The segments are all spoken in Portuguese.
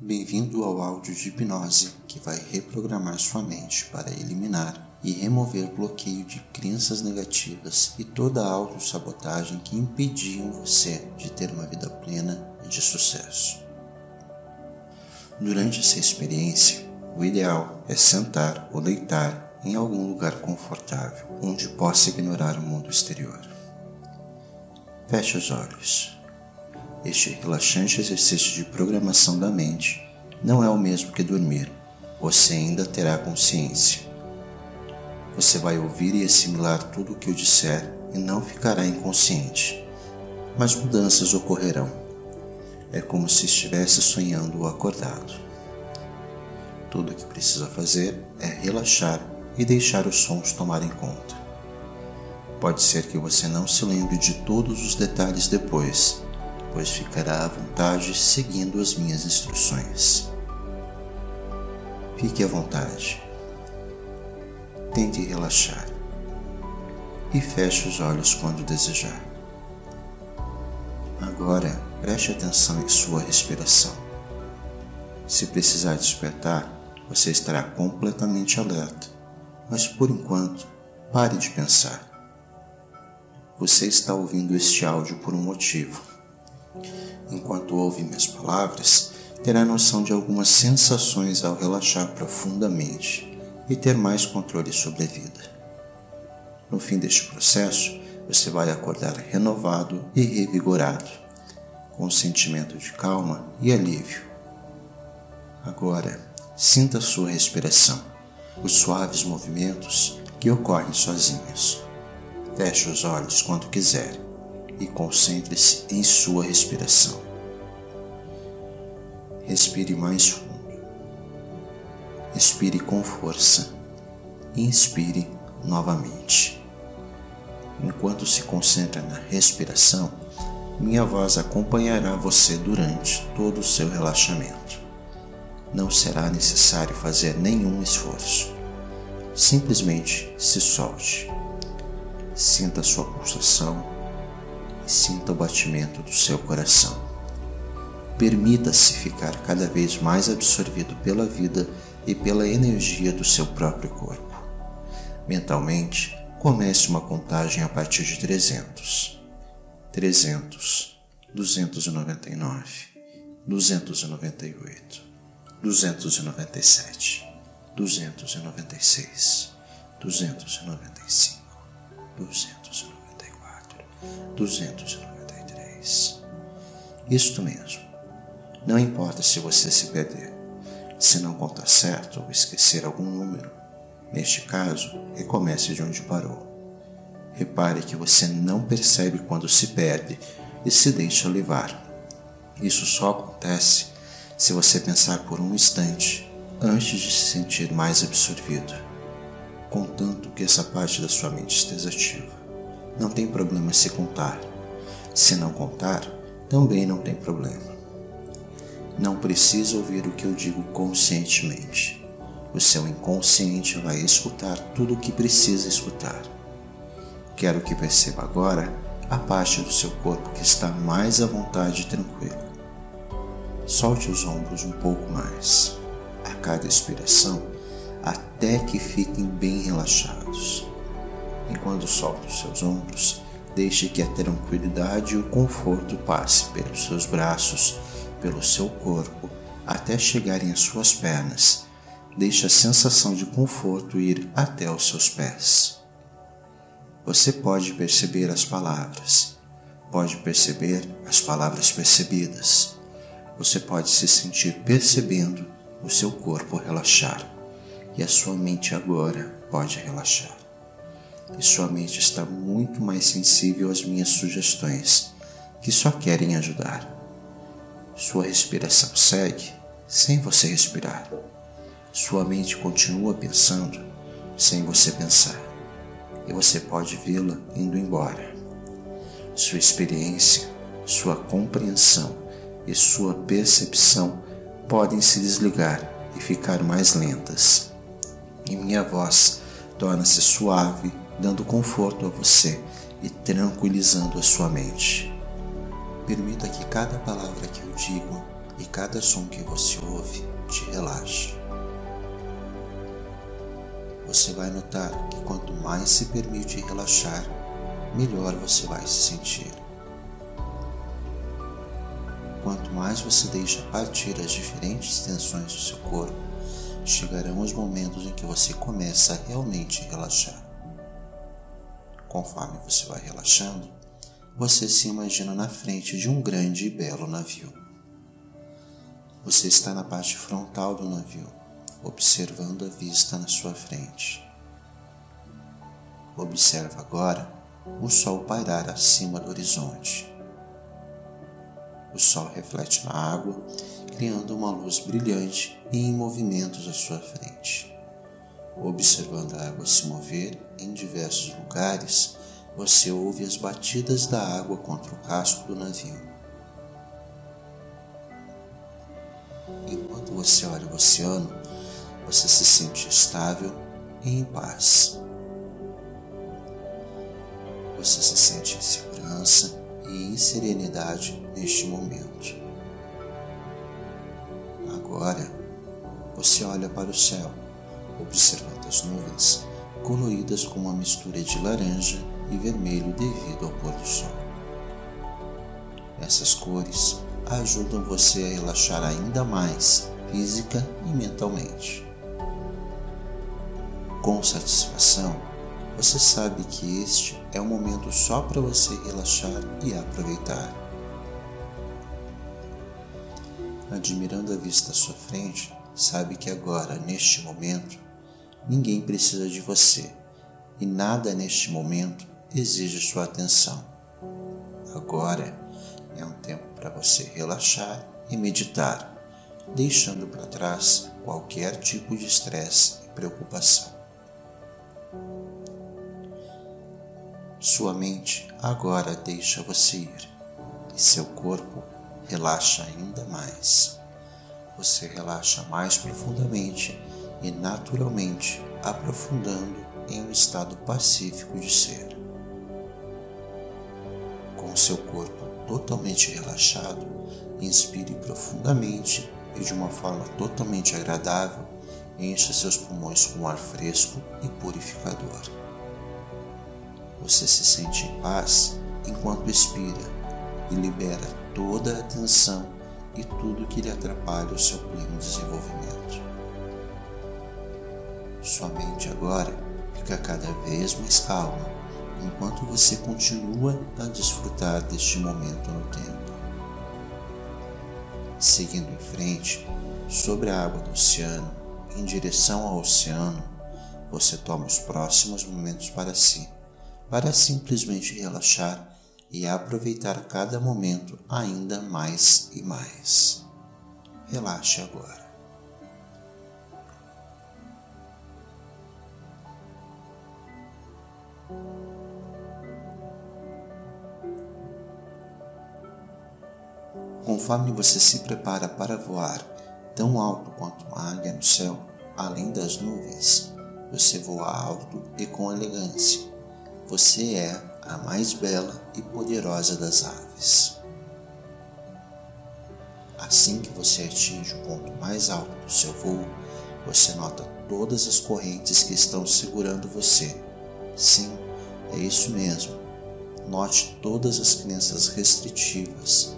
Bem-vindo ao áudio de hipnose que vai reprogramar sua mente para eliminar e remover bloqueio de crenças negativas e toda a autossabotagem que impediam você de ter uma vida plena e de sucesso. Durante essa experiência, o ideal é sentar ou deitar em algum lugar confortável onde possa ignorar o mundo exterior. Feche os olhos. Este relaxante exercício de programação da mente não é o mesmo que dormir. Você ainda terá consciência. Você vai ouvir e assimilar tudo o que eu disser e não ficará inconsciente. Mas mudanças ocorrerão. É como se estivesse sonhando ou acordado. Tudo o que precisa fazer é relaxar e deixar os sons tomarem conta. Pode ser que você não se lembre de todos os detalhes depois, pois ficará à vontade seguindo as minhas instruções. Fique à vontade. Tente relaxar e feche os olhos quando desejar. Agora preste atenção em sua respiração. Se precisar despertar, você estará completamente alerta, mas por enquanto, pare de pensar. Você está ouvindo este áudio por um motivo enquanto ouve minhas palavras, terá noção de algumas sensações ao relaxar profundamente e ter mais controle sobre a vida. No fim deste processo, você vai acordar renovado e revigorado, com um sentimento de calma e alívio. Agora, sinta sua respiração, os suaves movimentos que ocorrem sozinhos. Feche os olhos quando quiser e concentre-se em sua respiração. Respire mais fundo. Expire com força. Inspire novamente. Enquanto se concentra na respiração, minha voz acompanhará você durante todo o seu relaxamento. Não será necessário fazer nenhum esforço. Simplesmente se solte. Sinta sua pulsação sinta o batimento do seu coração. Permita-se ficar cada vez mais absorvido pela vida e pela energia do seu próprio corpo. Mentalmente, comece uma contagem a partir de 300. 300, 299, 298, 297, 296, 295, 299. 293. Isto mesmo. Não importa se você se perder, se não contar certo ou esquecer algum número. Neste caso, recomece de onde parou. Repare que você não percebe quando se perde e se deixa levar. Isso só acontece se você pensar por um instante antes de se sentir mais absorvido, contanto que essa parte da sua mente esteja ativa. Não tem problema se contar. Se não contar, também não tem problema. Não precisa ouvir o que eu digo conscientemente. O seu inconsciente vai escutar tudo o que precisa escutar. Quero que perceba agora a parte do seu corpo que está mais à vontade e tranquila. Solte os ombros um pouco mais, a cada expiração, até que fiquem bem relaxados. Enquanto solta os seus ombros, deixe que a tranquilidade e o conforto passe pelos seus braços, pelo seu corpo, até chegarem às suas pernas. Deixe a sensação de conforto ir até os seus pés. Você pode perceber as palavras, pode perceber as palavras percebidas. Você pode se sentir percebendo o seu corpo relaxar e a sua mente agora pode relaxar e sua mente está muito mais sensível às minhas sugestões, que só querem ajudar. Sua respiração segue sem você respirar. Sua mente continua pensando sem você pensar, e você pode vê-la indo embora. Sua experiência, sua compreensão e sua percepção podem se desligar e ficar mais lentas. E minha voz torna-se suave dando conforto a você e tranquilizando a sua mente. Permita que cada palavra que eu digo e cada som que você ouve te relaxa. Você vai notar que quanto mais se permite relaxar, melhor você vai se sentir. Quanto mais você deixa partir as diferentes tensões do seu corpo, chegarão os momentos em que você começa a realmente relaxar. Conforme você vai relaxando, você se imagina na frente de um grande e belo navio. Você está na parte frontal do navio, observando a vista na sua frente. Observa agora o sol pairar acima do horizonte. O sol reflete na água, criando uma luz brilhante e em movimentos à sua frente. Observando a água se mover em diversos lugares, você ouve as batidas da água contra o casco do navio. Enquanto você olha o oceano, você se sente estável e em paz. Você se sente em segurança e em serenidade neste momento. Agora, você olha para o céu, observando as nuvens coloridas com uma mistura de laranja e vermelho devido ao pôr do sol. Essas cores ajudam você a relaxar ainda mais física e mentalmente. Com satisfação, você sabe que este é um momento só para você relaxar e aproveitar. Admirando a vista à sua frente, sabe que agora, neste momento, ninguém precisa de você e nada neste momento exige sua atenção. Agora é um tempo para você relaxar e meditar, deixando para trás qualquer tipo de estresse e preocupação. Sua mente agora deixa você ir e seu corpo relaxa ainda mais. Você relaxa mais profundamente e naturalmente aprofundando em um estado pacífico de ser. Com seu corpo totalmente relaxado, inspire profundamente e de uma forma totalmente agradável, encha seus pulmões com ar fresco e purificador. Você se sente em paz enquanto expira e libera toda a tensão e tudo que lhe atrapalha o seu pleno desenvolvimento. Sua mente agora fica cada vez mais calma enquanto você continua a desfrutar deste momento no tempo. Seguindo em frente, sobre a água do oceano, em direção ao oceano, você toma os próximos momentos para si, para simplesmente relaxar e aproveitar cada momento ainda mais e mais. Relaxe agora. Conforme você se prepara para voar tão alto quanto uma águia no céu, além das nuvens, você voa alto e com elegância. Você é a mais bela e poderosa das aves. Assim que você atinge o ponto mais alto do seu voo, você nota todas as correntes que estão segurando você. Sim, é isso mesmo. Note todas as crenças restritivas,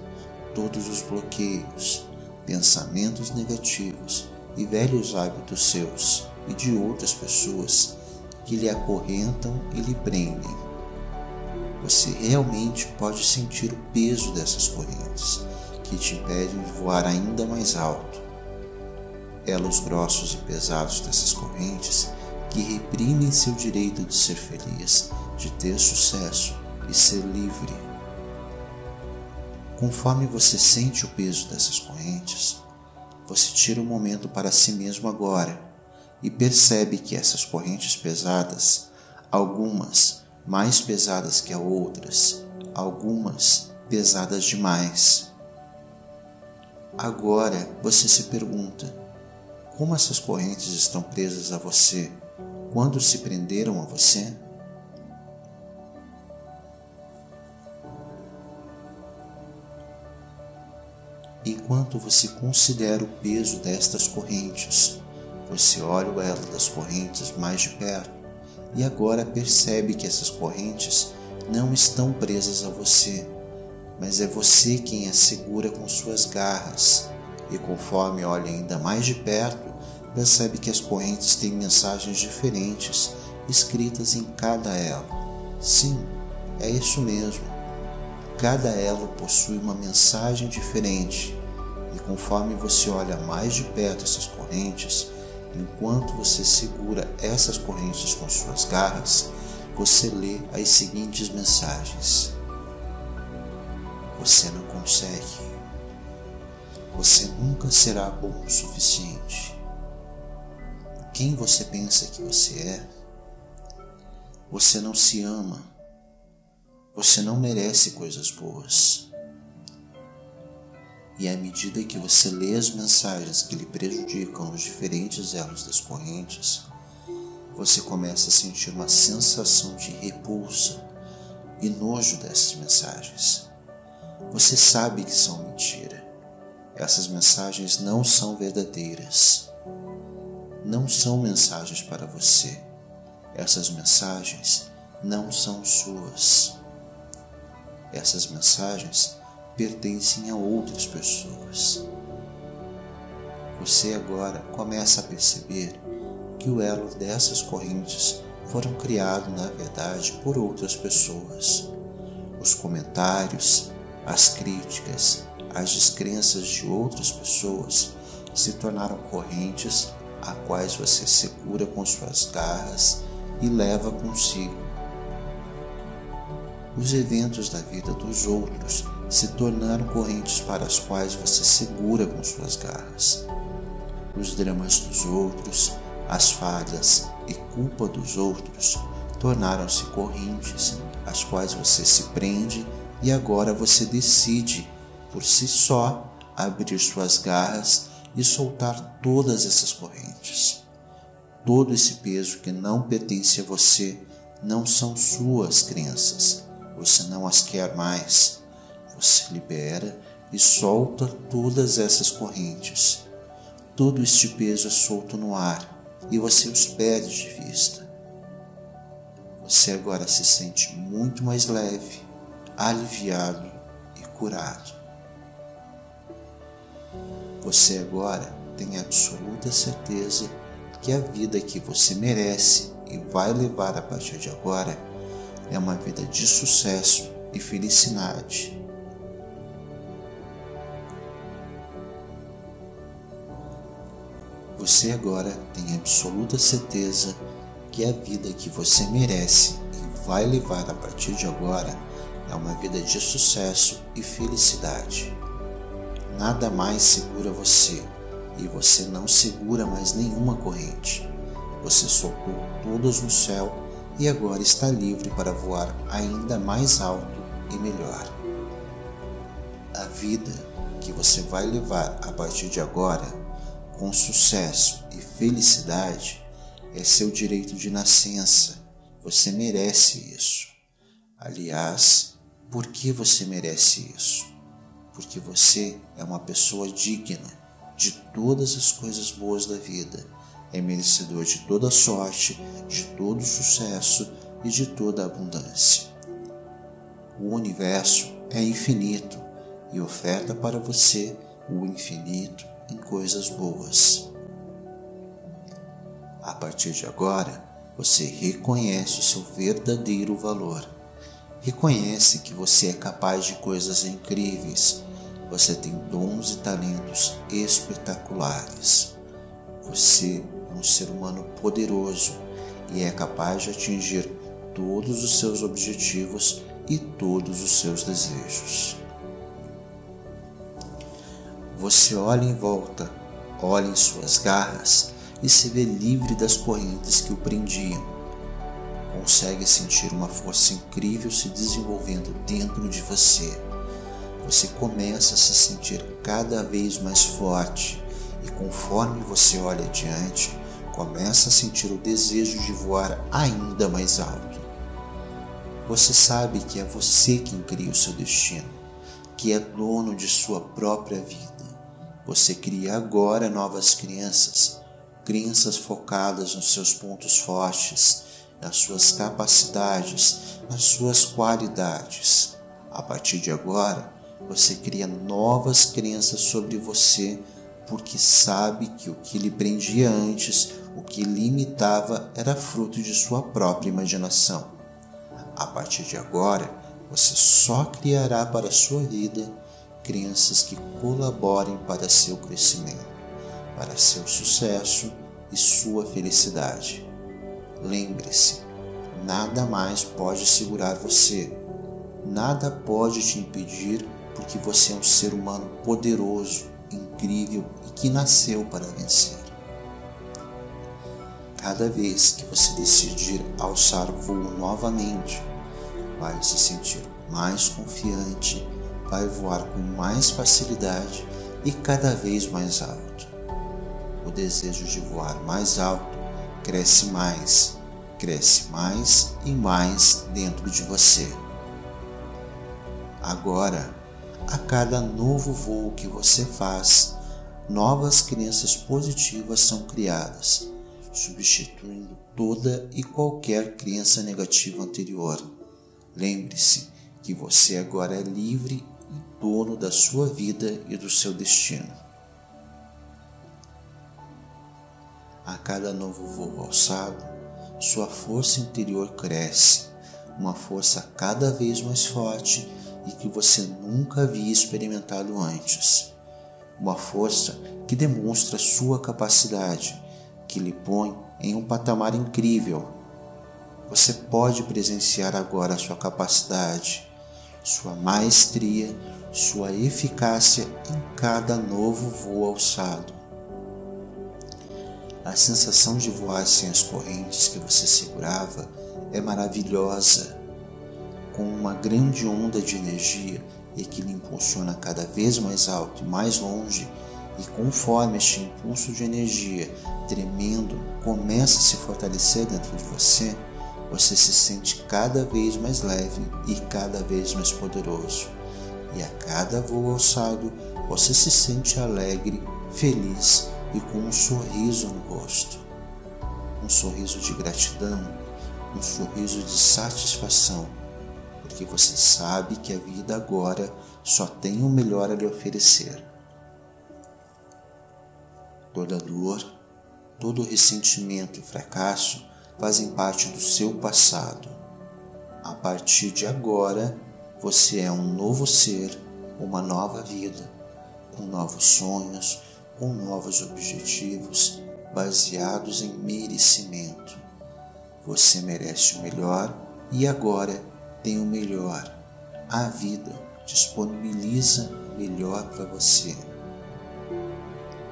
todos os bloqueios, pensamentos negativos e velhos hábitos seus e de outras pessoas que lhe acorrentam e lhe prendem. Você realmente pode sentir o peso dessas correntes que te impedem de voar ainda mais alto. Elos grossos e pesados dessas correntes que reprimem seu direito de ser feliz, de ter sucesso e ser livre Conforme você sente o peso dessas correntes, você tira um momento para si mesmo agora e percebe que essas correntes pesadas, algumas mais pesadas que as outras, algumas pesadas demais. Agora você se pergunta: como essas correntes estão presas a você quando se prenderam a você? Enquanto você considera o peso destas correntes. Você olha o elo das correntes mais de perto e agora percebe que essas correntes não estão presas a você, mas é você quem as segura com suas garras. E conforme olha ainda mais de perto, percebe que as correntes têm mensagens diferentes escritas em cada elo. Sim, é isso mesmo. Cada elo possui uma mensagem diferente, e conforme você olha mais de perto essas correntes, enquanto você segura essas correntes com suas garras, você lê as seguintes mensagens: Você não consegue. Você nunca será bom o suficiente. Quem você pensa que você é? Você não se ama. Você não merece coisas boas. E à medida que você lê as mensagens que lhe prejudicam os diferentes elos das correntes, você começa a sentir uma sensação de repulsa e nojo dessas mensagens. Você sabe que são mentira. Essas mensagens não são verdadeiras. Não são mensagens para você essas mensagens não são suas. Essas mensagens pertencem a outras pessoas. Você agora começa a perceber que o elo dessas correntes foram criados, na verdade, por outras pessoas. Os comentários, as críticas, as descrenças de outras pessoas se tornaram correntes a quais você segura com suas garras e leva consigo. Os eventos da vida dos outros se tornaram correntes para as quais você segura com suas garras. Os dramas dos outros, as falhas e culpa dos outros tornaram-se correntes às quais você se prende e agora você decide, por si só, abrir suas garras e soltar todas essas correntes. Todo esse peso que não pertence a você não são suas crenças. Você não as quer mais. Você libera e solta todas essas correntes. Todo este peso é solto no ar e você os perde de vista. Você agora se sente muito mais leve, aliviado e curado. Você agora tem absoluta certeza que a vida que você merece e vai levar a partir de agora é uma vida de sucesso e felicidade. Você agora tem absoluta certeza que a vida que você merece e vai levar a partir de agora é uma vida de sucesso e felicidade. Nada mais segura você e você não segura mais nenhuma corrente. Você soltou todas no céu e agora está livre para voar ainda mais alto e melhor. A vida que você vai levar a partir de agora, com sucesso e felicidade, é seu direito de nascença. Você merece isso. Aliás, por que você merece isso? Porque você é uma pessoa digna de todas as coisas boas da vida, é merecedor de toda sorte, de todo sucesso e de toda abundância. O universo é infinito e oferta para você o infinito em coisas boas. A partir de agora, você reconhece o seu verdadeiro valor. Reconhece que você é capaz de coisas incríveis você tem dons e talentos espetaculares. Você um ser humano poderoso e é capaz de atingir todos os seus objetivos e todos os seus desejos. Você olha em volta, olha em suas garras e se vê livre das correntes que o prendiam. Consegue sentir uma força incrível se desenvolvendo dentro de você você começa a se sentir cada vez mais forte e conforme você olha adiante, começa a sentir o desejo de voar ainda mais alto. Você sabe que é você quem cria o seu destino, que é dono de sua própria vida. Você cria agora novas crenças, crenças focadas nos seus pontos fortes, nas suas capacidades, nas suas qualidades. A partir de agora, você cria novas crenças sobre você, porque sabe que o que lhe prendia antes, o que limitava, era fruto de sua própria imaginação. A partir de agora, você só criará para sua vida crenças que colaborem para seu crescimento, para seu sucesso e sua felicidade. Lembre-se, nada mais pode segurar você, nada pode te impedir porque você é um ser humano poderoso, incrível e que nasceu para vencer. Cada vez que você decidir alçar voo novamente, vai se sentir mais confiante, vai voar com mais facilidade e cada vez mais alto. O desejo de voar mais alto cresce mais, cresce mais e mais dentro de você. Agora, a cada novo voo que você faz, novas crenças positivas são criadas, substituindo toda e qualquer crença negativa anterior. Lembre-se que você agora é livre e dono da sua vida e do seu destino. A cada novo voo alçado, sua força interior cresce, uma força cada vez mais forte e que você nunca havia experimentado antes. Uma força que demonstra sua capacidade, que lhe põe em um patamar incrível. Você pode presenciar agora sua capacidade, sua maestria, sua eficácia em cada novo voo alçado. A sensação de voar sem as correntes que você segurava é maravilhosa com uma grande onda de energia e que lhe impulsiona cada vez mais alto e mais longe, e conforme este impulso de energia tremendo começa a se fortalecer dentro de você, você se sente cada vez mais leve e cada vez mais poderoso. E a cada voo alçado, você se sente alegre, feliz e com um sorriso no rosto. Um sorriso de gratidão, um sorriso de satisfação porque você sabe que a vida agora só tem o melhor a lhe oferecer. Toda dor, todo ressentimento e fracasso fazem parte do seu passado. A partir de agora, você é um novo ser, uma nova vida, com novos sonhos, com novos objetivos baseados em merecimento. Você merece o melhor e agora tem o melhor. A vida disponibiliza o melhor para você.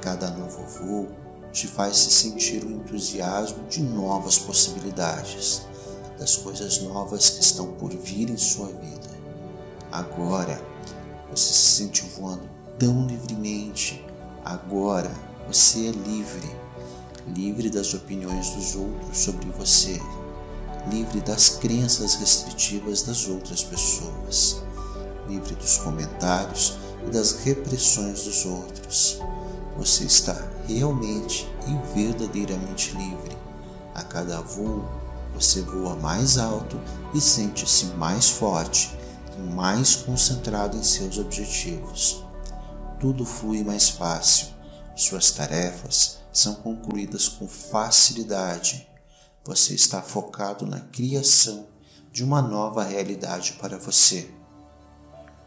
Cada novo voo te faz se sentir o entusiasmo de novas possibilidades, das coisas novas que estão por vir em sua vida. Agora você se sente voando tão livremente. Agora você é livre, livre das opiniões dos outros sobre você livre das crenças restritivas das outras pessoas, livre dos comentários e das repressões dos outros. Você está realmente e verdadeiramente livre. A cada voo, você voa mais alto e sente-se mais forte e mais concentrado em seus objetivos. Tudo flui mais fácil, suas tarefas são concluídas com facilidade você está focado na criação de uma nova realidade para você.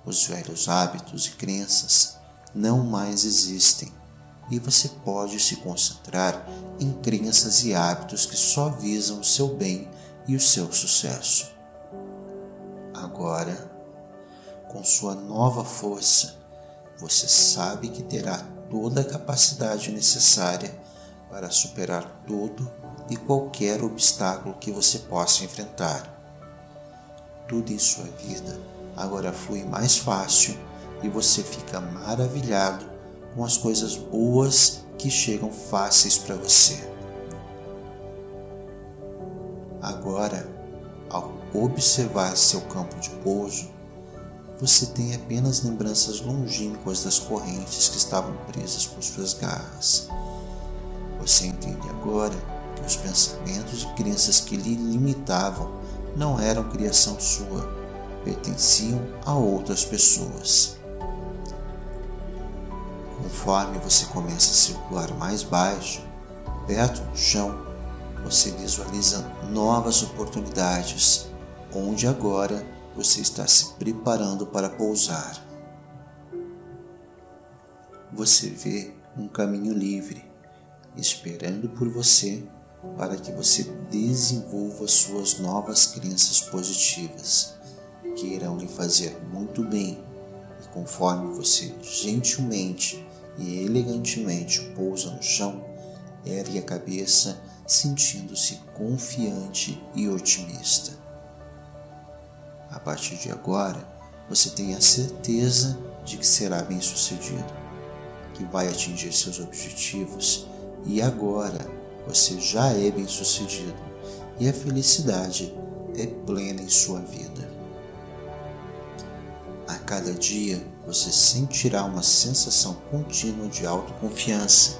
Os velhos hábitos e crenças não mais existem e você pode se concentrar em crenças e hábitos que só visam o seu bem e o seu sucesso. Agora, com sua nova força, você sabe que terá toda a capacidade necessária para superar todo e qualquer obstáculo que você possa enfrentar. Tudo em sua vida agora flui mais fácil e você fica maravilhado com as coisas boas que chegam fáceis para você. Agora, ao observar seu campo de pouso, você tem apenas lembranças longínquas das correntes que estavam presas por suas garras. Você entende agora que os pensamentos e crenças que lhe limitavam não eram criação sua, pertenciam a outras pessoas. Conforme você começa a circular mais baixo, perto do chão, você visualiza novas oportunidades, onde agora você está se preparando para pousar. Você vê um caminho livre, esperando por você para que você desenvolva suas novas crenças positivas, que irão lhe fazer muito bem. E conforme você gentilmente e elegantemente pousa no chão, ergue a cabeça, sentindo-se confiante e otimista. A partir de agora, você tem a certeza de que será bem-sucedido, que vai atingir seus objetivos e agora você já é bem-sucedido e a felicidade é plena em sua vida. A cada dia você sentirá uma sensação contínua de autoconfiança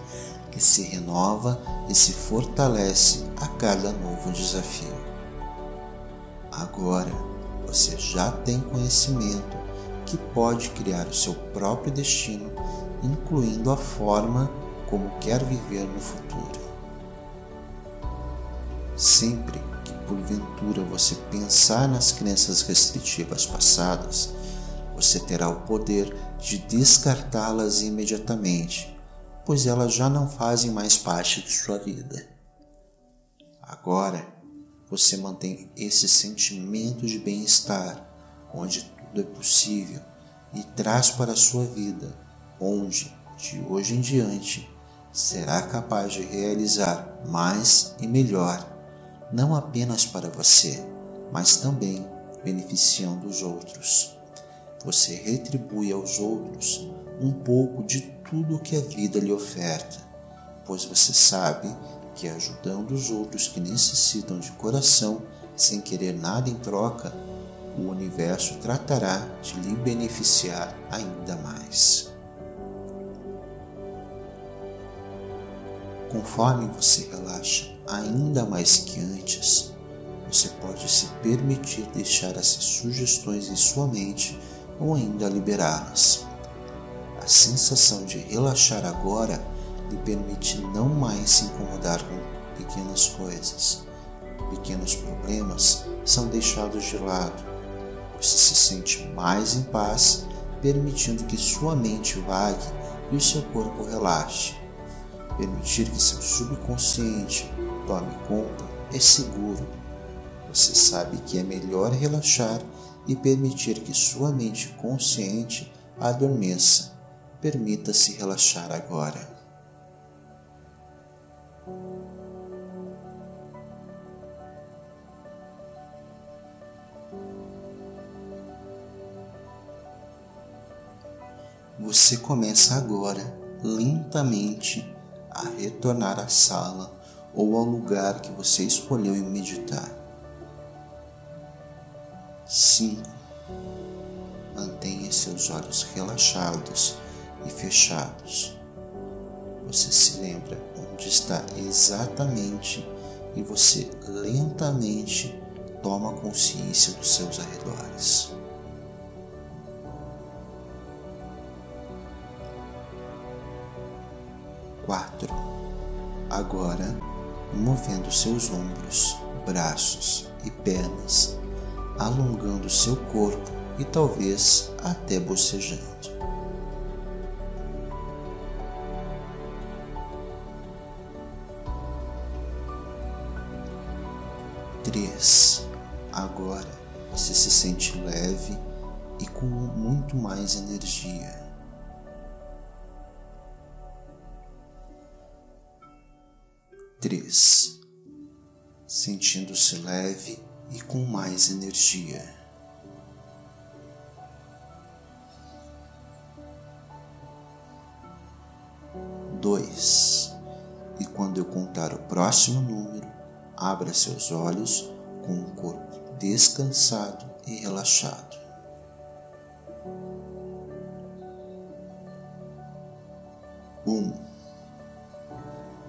que se renova e se fortalece a cada novo desafio. Agora você já tem conhecimento que pode criar o seu próprio destino, incluindo a forma como quer viver no futuro. Sempre que porventura você pensar nas crenças restritivas passadas, você terá o poder de descartá-las imediatamente, pois elas já não fazem mais parte de sua vida. Agora, você mantém esse sentimento de bem-estar, onde tudo é possível, e traz para a sua vida, onde, de hoje em diante, será capaz de realizar mais e melhor, não apenas para você, mas também beneficiando os outros você retribui aos outros um pouco de tudo que a vida lhe oferta, pois você sabe que ajudando os outros que necessitam de coração, sem querer nada em troca, o universo tratará de lhe beneficiar ainda mais. Conforme você relaxa ainda mais que antes, você pode se permitir deixar essas sugestões em sua mente ou ainda liberá-las. A sensação de relaxar agora lhe permite não mais se incomodar com pequenas coisas. Pequenos problemas são deixados de lado. Você se sente mais em paz, permitindo que sua mente vague e o seu corpo relaxe. Permitir que seu subconsciente tome conta é seguro. Você sabe que é melhor relaxar e permitir que sua mente consciente adormeça. Permita-se relaxar agora. Você começa agora, lentamente, a retornar à sala ou ao lugar que você escolheu meditar. 5. Mantenha seus olhos relaxados e fechados. Você se lembra onde está exatamente e você lentamente toma consciência dos seus arredores. Quatro. Agora, movendo seus ombros, braços e pernas alongando seu corpo e talvez até bocejando. Três. Agora você se sente leve e com muito mais energia. Três. Sentindo-se leve e com mais energia. Dois. E quando eu contar o próximo número, abra seus olhos com o corpo descansado e relaxado. Um.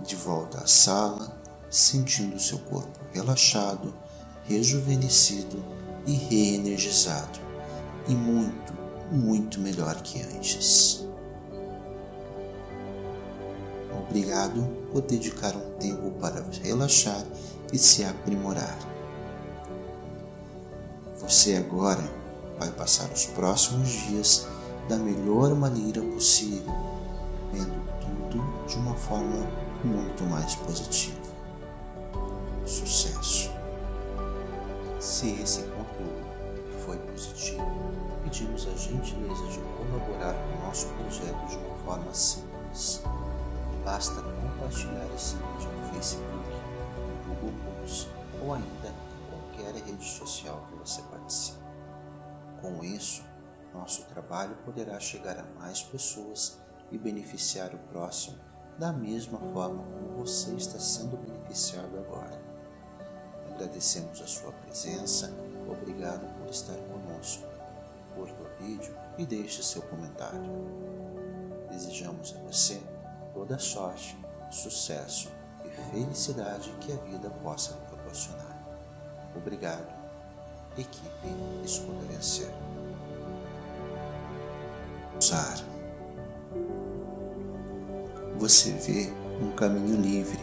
De volta à sala, sentindo seu corpo relaxado rejuvenescido e reenergizado, e muito, muito melhor que antes. Obrigado por dedicar um tempo para relaxar e se aprimorar. Você agora vai passar os próximos dias da melhor maneira possível, vendo tudo de uma forma muito mais positiva. Sucesso! Se esse conteúdo foi positivo, pedimos a gentileza de colaborar com o nosso projeto de uma forma simples. Basta compartilhar esse vídeo no Facebook, no Google Plus ou ainda em qualquer rede social que você participe. Com isso, nosso trabalho poderá chegar a mais pessoas e beneficiar o próximo da mesma forma como você está sendo beneficiado agora. Agradecemos a sua presença, obrigado por estar conosco. Curta o vídeo e deixe seu comentário. Desejamos a você toda sorte, sucesso e felicidade que a vida possa proporcionar. Obrigado. Equipe Escolha Vencer. Usar. Você vê um caminho livre,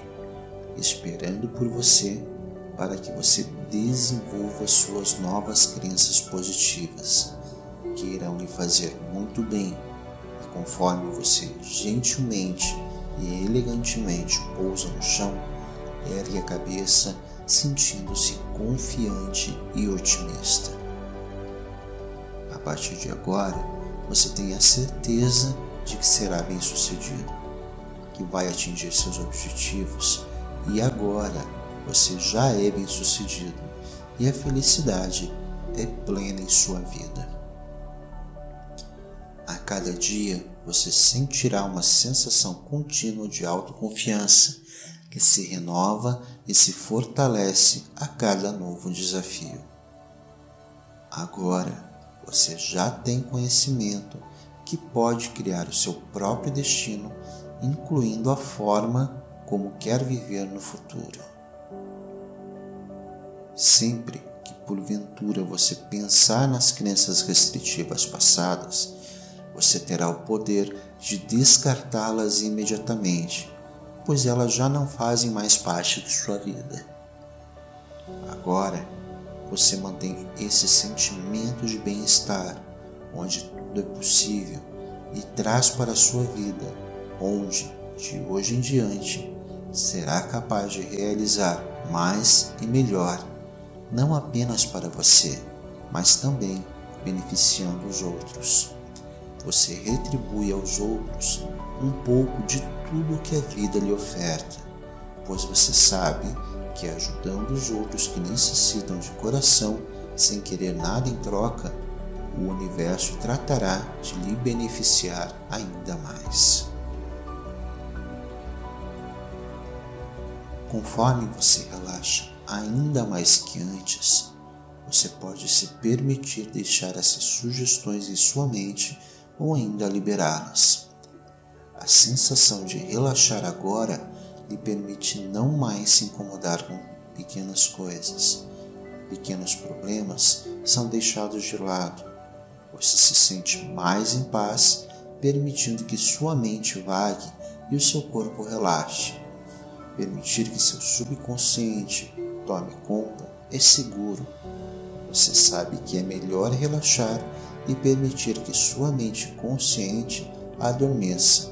esperando por você para que você desenvolva suas novas crenças positivas, que irão lhe fazer muito bem conforme você gentilmente e elegantemente pousa no chão, ergue a cabeça, sentindo-se confiante e otimista. A partir de agora, você tem a certeza de que será bem sucedido, que vai atingir seus objetivos e agora você já é bem sucedido e a felicidade é plena em sua vida cada dia você sentirá uma sensação contínua de autoconfiança que se renova e se fortalece a cada novo desafio. Agora você já tem conhecimento que pode criar o seu próprio destino, incluindo a forma como quer viver no futuro. Sempre que porventura você pensar nas crenças restritivas passadas, você terá o poder de descartá-las imediatamente, pois elas já não fazem mais parte de sua vida. Agora, você mantém esse sentimento de bem-estar, onde tudo é possível, e traz para a sua vida, onde, de hoje em diante, será capaz de realizar mais e melhor, não apenas para você, mas também beneficiando os outros você retribui aos outros um pouco de tudo que a vida lhe oferta, pois você sabe que ajudando os outros que necessitam de coração, sem querer nada em troca, o universo tratará de lhe beneficiar ainda mais. Conforme você relaxa ainda mais que antes, você pode se permitir deixar essas sugestões em sua mente ou ainda liberá-las. A sensação de relaxar agora lhe permite não mais se incomodar com pequenas coisas. Pequenos problemas são deixados de lado. Você se sente mais em paz, permitindo que sua mente vague e o seu corpo relaxe. Permitir que seu subconsciente tome conta é seguro. Você sabe que é melhor relaxar e permitir que sua mente consciente adormeça.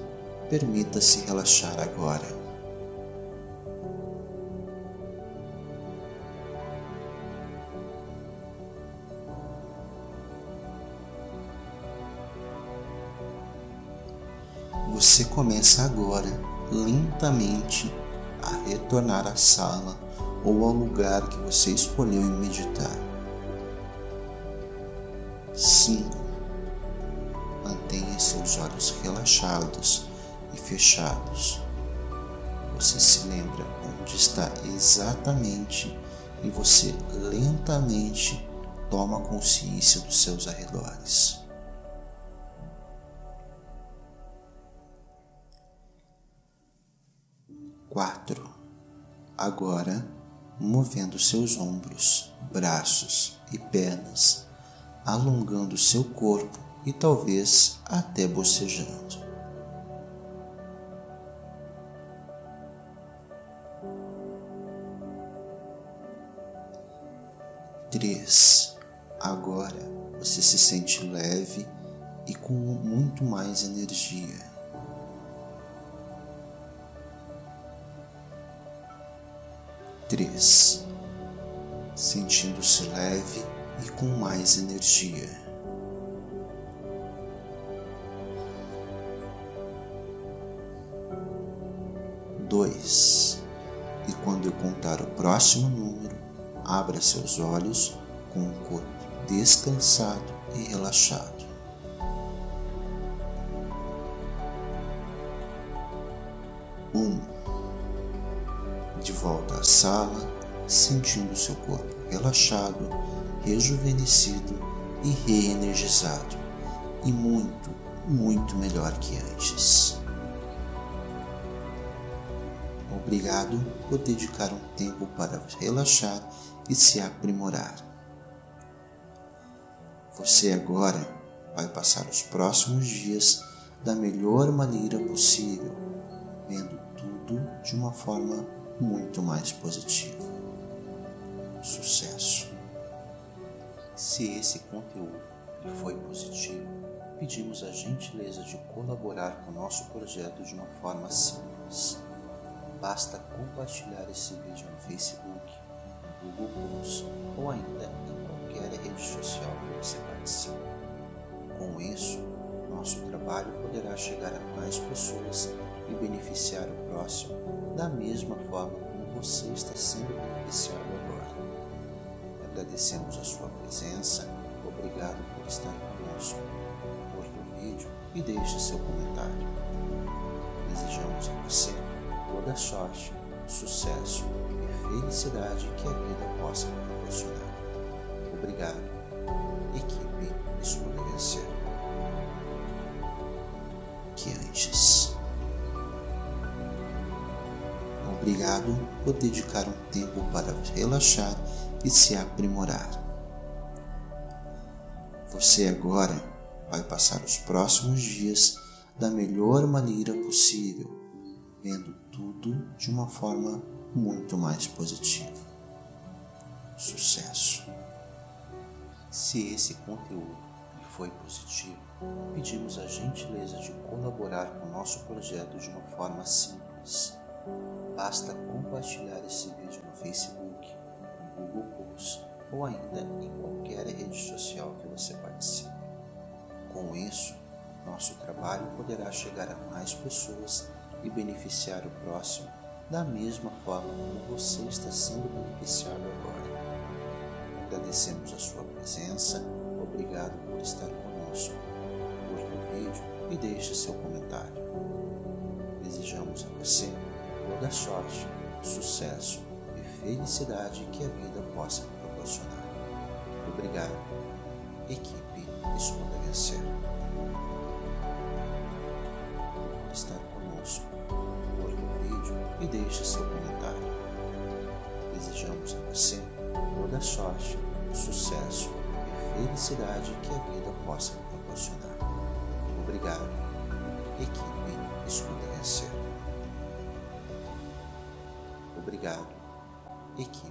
Permita-se relaxar agora. Você começa agora, lentamente, a retornar à sala ou ao lugar que você escolheu em meditar. 5. Mantenha seus olhos relaxados e fechados. Você se lembra onde está exatamente e você lentamente toma consciência dos seus arredores. quatro. Agora, movendo seus ombros, braços e pernas, alongando seu corpo e talvez até bocejando. Três. Agora você se sente leve e com muito mais energia. Três. Sentindo-se leve e com mais energia. Dois. E quando eu contar o próximo número, abra seus olhos com o corpo descansado e relaxado. Um. De volta à sala, sentindo seu corpo relaxado, rejuvenescido e reenergizado, e muito, muito melhor que antes. Obrigado por dedicar um tempo para relaxar e se aprimorar. Você agora vai passar os próximos dias da melhor maneira possível, vendo tudo de uma forma muito mais positiva. Sucesso! Se esse conteúdo foi positivo, pedimos a gentileza de colaborar com o nosso projeto de uma forma simples. Basta compartilhar esse vídeo no Facebook, no Google Plus ou ainda em qualquer rede social que você participe. Com isso, nosso trabalho poderá chegar a mais pessoas e beneficiar o próximo da mesma forma como você está sendo beneficiado agora. Agradecemos a sua presença, obrigado por estar conosco. Curta o vídeo e deixe seu comentário. Desejamos a você toda sorte, sucesso e felicidade que a vida possa proporcionar. Obrigado. Equipe Escolha Vencer. Que antes. Obrigado por dedicar um tempo para relaxar e se aprimorar. Você agora vai passar os próximos dias da melhor maneira possível, vendo tudo de uma forma muito mais positiva. Sucesso! Se esse conteúdo lhe foi positivo, pedimos a gentileza de colaborar com o nosso projeto de uma forma simples. Basta compartilhar esse vídeo no Facebook, no Google Plus ou ainda em qualquer rede social que você participe. Com isso, nosso trabalho poderá chegar a mais pessoas e beneficiar o próximo da mesma forma como você está sendo beneficiado agora. Agradecemos a sua presença, obrigado por estar conosco. Curta o vídeo e deixe seu comentário. Desejamos a você toda sorte, sucesso e felicidade que a vida possa proporcionar. Obrigado. Equipe Escolha Vencer. Estar conosco. Curta o vídeo e deixe seu comentário. Desejamos a você toda sorte, sucesso e felicidade que a vida possa proporcionar. Obrigado. Equipe Escolha Vencer. Escolha Vencer.